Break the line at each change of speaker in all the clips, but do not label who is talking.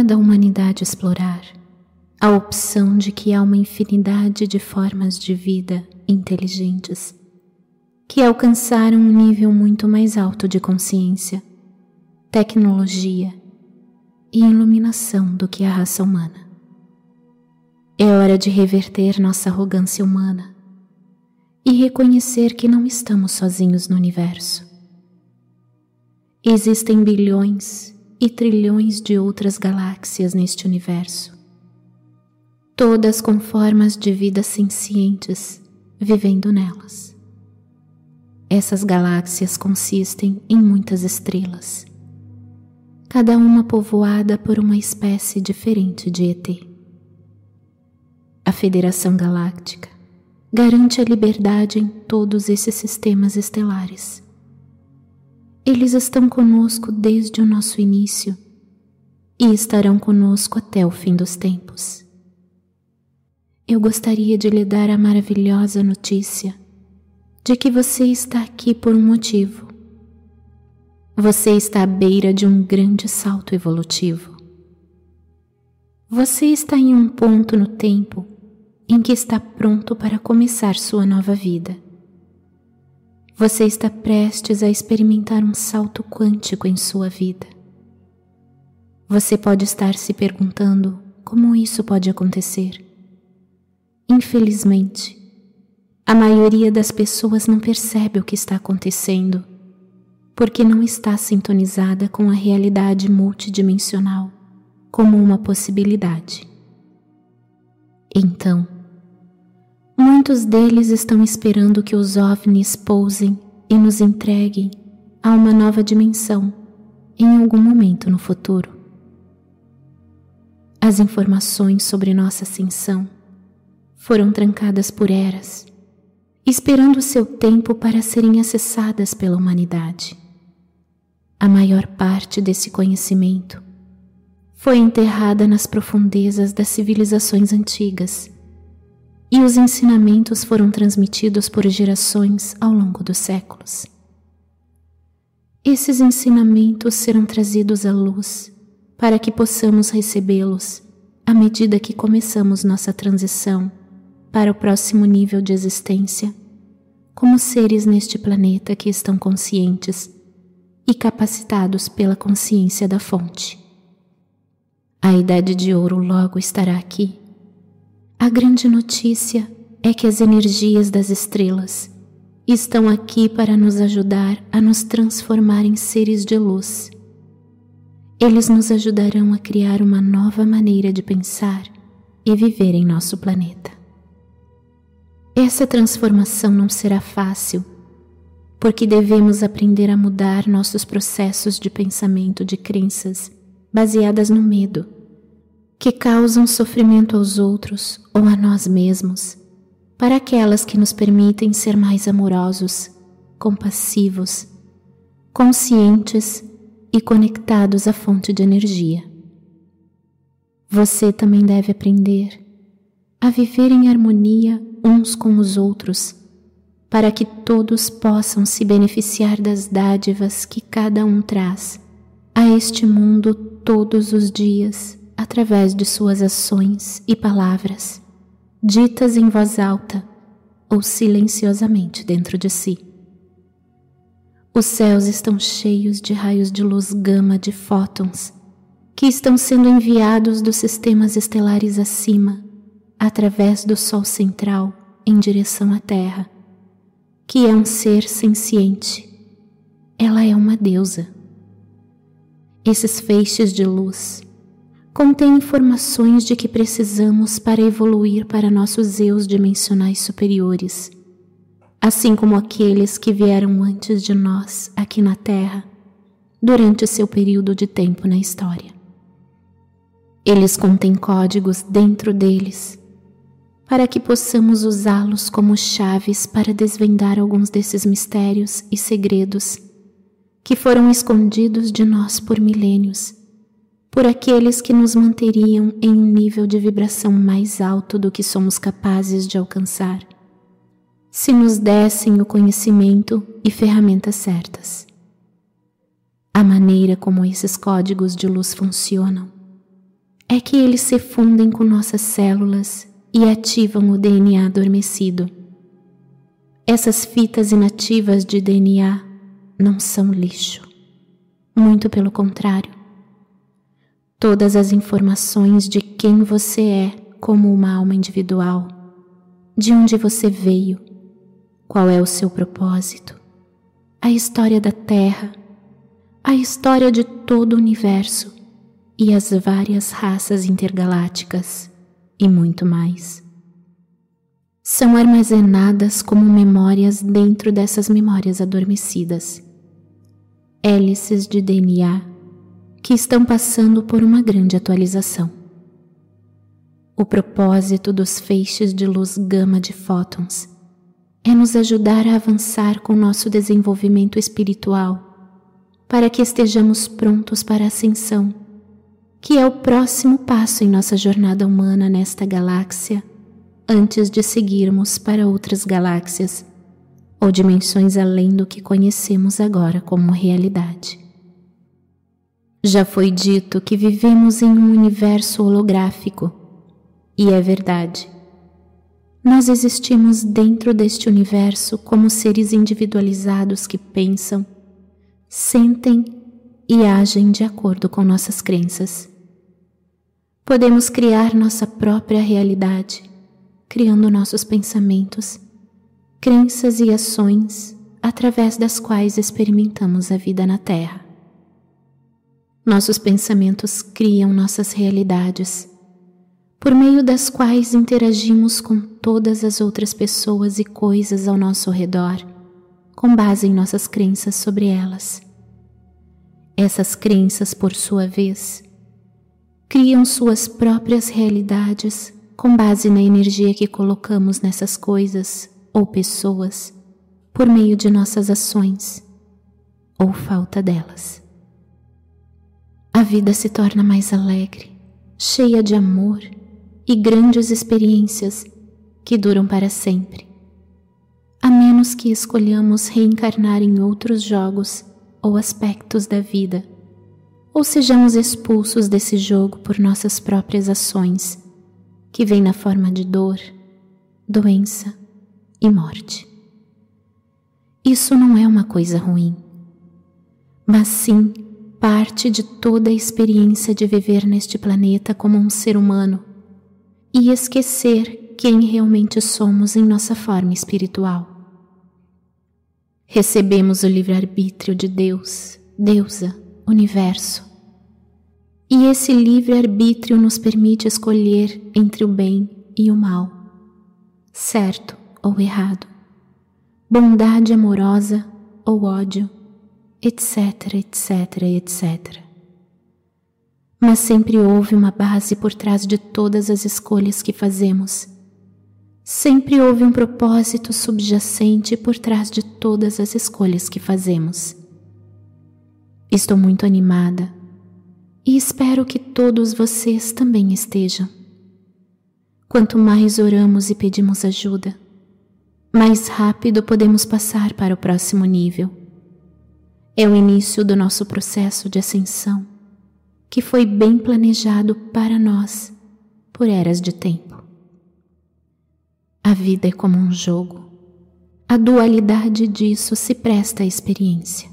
Hora da humanidade explorar a opção de que há uma infinidade de formas de vida inteligentes que alcançaram um nível muito mais alto de consciência, tecnologia e iluminação do que a raça humana. É hora de reverter nossa arrogância humana e reconhecer que não estamos sozinhos no universo. Existem bilhões e trilhões de outras galáxias neste universo, todas com formas de vida sencientes vivendo nelas. Essas galáxias consistem em muitas estrelas, cada uma povoada por uma espécie diferente de ET. A Federação Galáctica garante a liberdade em todos esses sistemas estelares. Eles estão conosco desde o nosso início e estarão conosco até o fim dos tempos. Eu gostaria de lhe dar a maravilhosa notícia de que você está aqui por um motivo. Você está à beira de um grande salto evolutivo. Você está em um ponto no tempo em que está pronto para começar sua nova vida. Você está prestes a experimentar um salto quântico em sua vida. Você pode estar se perguntando como isso pode acontecer. Infelizmente, a maioria das pessoas não percebe o que está acontecendo porque não está sintonizada com a realidade multidimensional como uma possibilidade. Então, muitos deles estão esperando que os ovnis pousem e nos entreguem a uma nova dimensão em algum momento no futuro. As informações sobre nossa ascensão foram trancadas por eras, esperando seu tempo para serem acessadas pela humanidade. A maior parte desse conhecimento foi enterrada nas profundezas das civilizações antigas, e os ensinamentos foram transmitidos por gerações ao longo dos séculos. Esses ensinamentos serão trazidos à luz para que possamos recebê-los à medida que começamos nossa transição para o próximo nível de existência, como seres neste planeta que estão conscientes e capacitados pela consciência da fonte. A Idade de Ouro logo estará aqui. A grande notícia é que as energias das estrelas estão aqui para nos ajudar a nos transformar em seres de luz. Eles nos ajudarão a criar uma nova maneira de pensar e viver em nosso planeta. Essa transformação não será fácil, porque devemos aprender a mudar nossos processos de pensamento de crenças baseadas no medo, que causam sofrimento aos outros ou a nós mesmos, para aquelas que nos permitem ser mais amorosos, compassivos, conscientes e conectados à fonte de energia. Você também deve aprender a viver em harmonia uns com os outros, para que todos possam se beneficiar das dádivas que cada um traz a este mundo todos os dias através de suas ações e palavras, ditas em voz alta ou silenciosamente dentro de si. Os céus estão cheios de raios de luz gama de fótons que estão sendo enviados dos sistemas estelares acima através do Sol central em direção à Terra, que é um ser senciente. Ela é uma deusa. Esses feixes de luz contêm informações de que precisamos para evoluir para nossos eus dimensionais superiores, assim como aqueles que vieram antes de nós aqui na Terra durante seu período de tempo na história. Eles contêm códigos dentro deles para que possamos usá-los como chaves para desvendar alguns desses mistérios e segredos que foram escondidos de nós por milênios, por aqueles que nos manteriam em um nível de vibração mais alto do que somos capazes de alcançar, se nos dessem o conhecimento e ferramentas certas. A maneira como esses códigos de luz funcionam é que eles se fundem com nossas células e ativam o DNA adormecido. Essas fitas inativas de DNA não são lixo. Muito pelo contrário. Todas as informações de quem você é como uma alma individual, de onde você veio, qual é o seu propósito, a história da Terra, a história de todo o universo. E as várias raças intergalácticas. E muito mais. São armazenadas como memórias dentro dessas memórias adormecidas. Hélices de DNA que estão passando por uma grande atualização. O propósito dos feixes de luz gama de fótons é nos ajudar a avançar com nosso desenvolvimento espiritual, para que estejamos prontos para a ascensão, que é o próximo passo em nossa jornada humana nesta galáxia antes de seguirmos para outras galáxias ou dimensões além do que conhecemos agora como realidade. Já foi dito que vivemos em um universo holográfico, e é verdade. Nós existimos dentro deste universo como seres individualizados que pensam, sentem e agem de acordo com nossas crenças. Podemos criar nossa própria realidade criando nossos pensamentos, crenças e ações através das quais experimentamos a vida na Terra. Nossos pensamentos criam nossas realidades, por meio das quais interagimos com todas as outras pessoas e coisas ao nosso redor, com base em nossas crenças sobre elas. Essas crenças, por sua vez, criam suas próprias realidades com base na energia que colocamos nessas coisas ou pessoas por meio de nossas ações ou falta delas. A vida se torna mais alegre, cheia de amor e grandes experiências que duram para sempre, a menos que escolhamos reencarnar em outros jogos ou aspectos da vida, ou sejamos expulsos desse jogo por nossas próprias ações que vem na forma de dor, doença e morte. Isso não é uma coisa ruim, mas sim parte de toda a experiência de viver neste planeta como um ser humano e esquecer quem realmente somos em nossa forma espiritual. Recebemos o livre-arbítrio de Deus, Deusa, Universo, e esse livre-arbítrio nos permite escolher entre o bem e o mal, certo ou errado, bondade amorosa ou ódio, etc, etc, etc. Mas sempre houve uma base por trás de todas as escolhas que fazemos. Sempre houve um propósito subjacente por trás de todas as escolhas que fazemos. Estou muito animada e espero que todos vocês também estejam. Quanto mais oramos e pedimos ajuda, mais rápido podemos passar para o próximo nível. É o início do nosso processo de ascensão, que foi bem planejado para nós por eras de tempo. A vida é como um jogo. A dualidade disso se presta à experiência.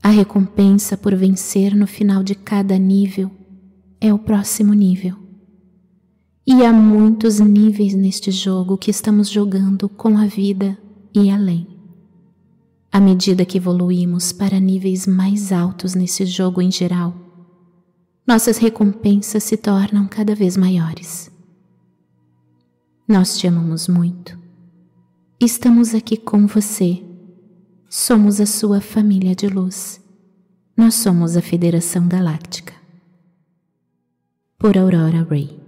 A recompensa por vencer no final de cada nível é o próximo nível. E há muitos níveis neste jogo que estamos jogando com a vida e além. À medida que evoluímos para níveis mais altos nesse jogo em geral, nossas recompensas se tornam cada vez maiores. Nós te amamos muito. Estamos aqui com você Somos a sua família de luz. Nós somos a Federação Galáctica. Por Aurora Ray.